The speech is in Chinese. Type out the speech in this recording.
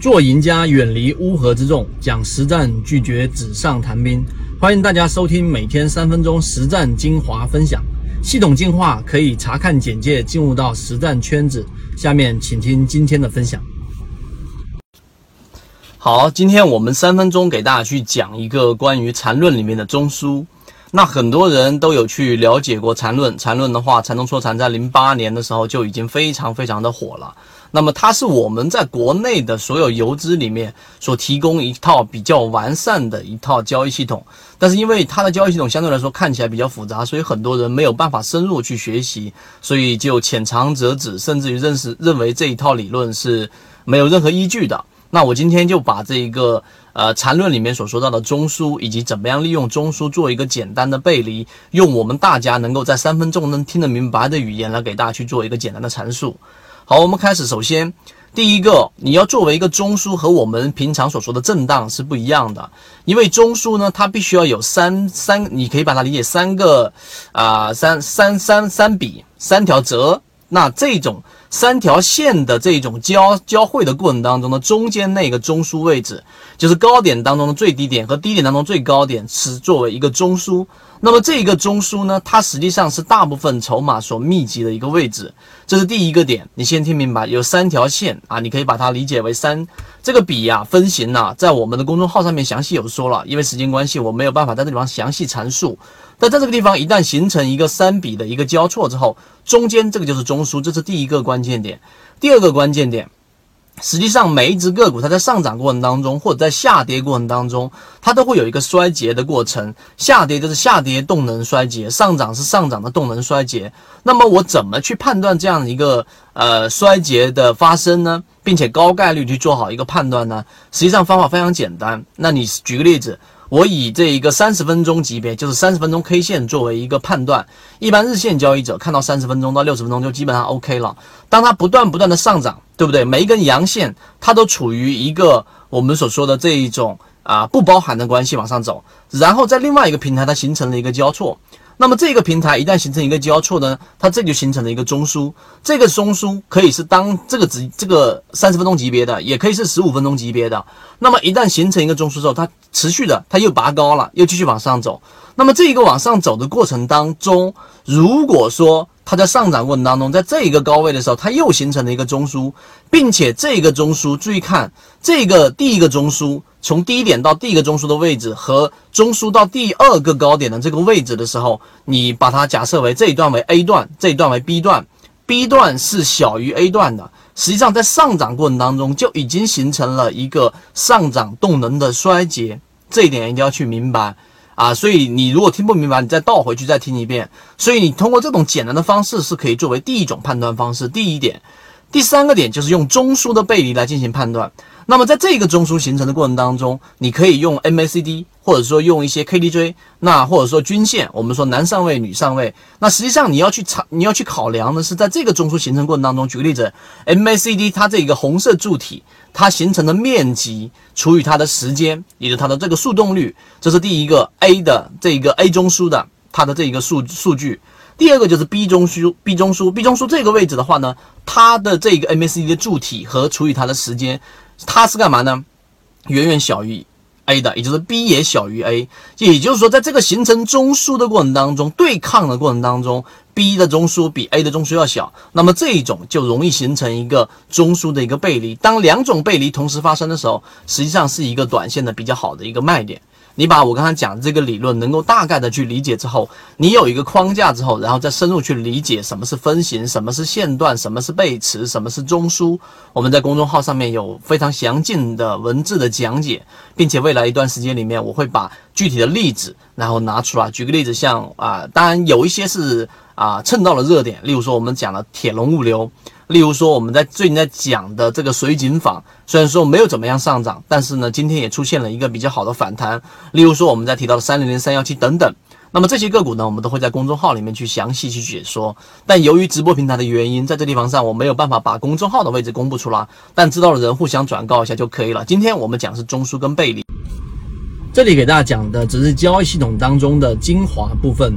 做赢家，远离乌合之众，讲实战，拒绝纸上谈兵。欢迎大家收听每天三分钟实战精华分享，系统进化可以查看简介进入到实战圈子。下面请听今天的分享。好，今天我们三分钟给大家去讲一个关于缠论里面的中枢。那很多人都有去了解过缠论，缠论的话，缠中说禅在零八年的时候就已经非常非常的火了。那么它是我们在国内的所有游资里面所提供一套比较完善的一套交易系统，但是因为它的交易系统相对来说看起来比较复杂，所以很多人没有办法深入去学习，所以就浅尝辄止，甚至于认识认为这一套理论是没有任何依据的。那我今天就把这一个。呃，缠论里面所说到的中枢，以及怎么样利用中枢做一个简单的背离，用我们大家能够在三分钟能听得明白的语言来给大家去做一个简单的阐述。好，我们开始。首先，第一个，你要作为一个中枢和我们平常所说的震荡是不一样的，因为中枢呢，它必须要有三三，你可以把它理解三个啊，三三三三笔三条折，那这种。三条线的这种交交汇的过程当中呢，中间那个中枢位置，就是高点当中的最低点和低点当中最高点，是作为一个中枢。那么这一个中枢呢，它实际上是大部分筹码所密集的一个位置。这是第一个点，你先听明白，有三条线啊，你可以把它理解为三。这个笔呀，分型呢，在我们的公众号上面详细有说了，因为时间关系，我没有办法在这地方详细阐述。但在这个地方，一旦形成一个三笔的一个交错之后，中间这个就是中枢，这是第一个关键点。第二个关键点，实际上每一只个股它在上涨过程当中，或者在下跌过程当中，它都会有一个衰竭的过程。下跌就是下跌动能衰竭，上涨是上涨的动能衰竭。那么我怎么去判断这样一个呃衰竭的发生呢？并且高概率去做好一个判断呢？实际上方法非常简单。那你举个例子。我以这一个三十分钟级别，就是三十分钟 K 线作为一个判断。一般日线交易者看到三十分钟到六十分钟就基本上 OK 了。当它不断不断的上涨，对不对？每一根阳线它都处于一个我们所说的这一种啊不包含的关系往上走，然后在另外一个平台它形成了一个交错。那么这个平台一旦形成一个交错呢，它这就形成了一个中枢。这个中枢可以是当这个值这个三十分钟级别的，也可以是十五分钟级别的。那么一旦形成一个中枢之后，它持续的它又拔高了，又继续往上走。那么这一个往上走的过程当中，如果说它在上涨过程当中，在这一个高位的时候，它又形成了一个中枢，并且这个中枢，注意看这个第一个中枢。从低点到第一个中枢的位置和中枢到第二个高点的这个位置的时候，你把它假设为这一段为 A 段，这一段为 B 段，B 段是小于 A 段的。实际上在上涨过程当中就已经形成了一个上涨动能的衰竭，这一点一定要去明白啊！所以你如果听不明白，你再倒回去再听一遍。所以你通过这种简单的方式是可以作为第一种判断方式。第一点，第三个点就是用中枢的背离来进行判断。那么在这个中枢形成的过程当中，你可以用 MACD，或者说用一些 KDJ，那或者说均线，我们说男上位、女上位。那实际上你要去查，你要去考量的是，在这个中枢形成过程当中，举个例子，MACD 它这个红色柱体它形成的面积除以它的时间，也就是它的这个速动率，这是第一个 A 的这一个 A 中枢的它的这一个数数据。第二个就是 B 中枢，B 中枢，B 中枢这个位置的话呢，它的这个 MACD 的柱体和除以它的时间。它是干嘛呢？远远小于 A 的，也就是 B 也小于 A，也就是说，在这个形成中枢的过程当中，对抗的过程当中，B 的中枢比 A 的中枢要小，那么这一种就容易形成一个中枢的一个背离。当两种背离同时发生的时候，实际上是一个短线的比较好的一个卖点。你把我刚才讲的这个理论能够大概的去理解之后，你有一个框架之后，然后再深入去理解什么是分型，什么是线段，什么是背驰，什么是中枢。我们在公众号上面有非常详尽的文字的讲解，并且未来一段时间里面，我会把具体的例子然后拿出来。举个例子，像啊，当然有一些是啊蹭到了热点，例如说我们讲了铁龙物流。例如说，我们在最近在讲的这个水井坊，虽然说没有怎么样上涨，但是呢，今天也出现了一个比较好的反弹。例如说，我们在提到的三零零三幺七等等，那么这些个股呢，我们都会在公众号里面去详细去解说。但由于直播平台的原因，在这地方上我没有办法把公众号的位置公布出来，但知道的人互相转告一下就可以了。今天我们讲是中枢跟背离，这里给大家讲的只是交易系统当中的精华部分。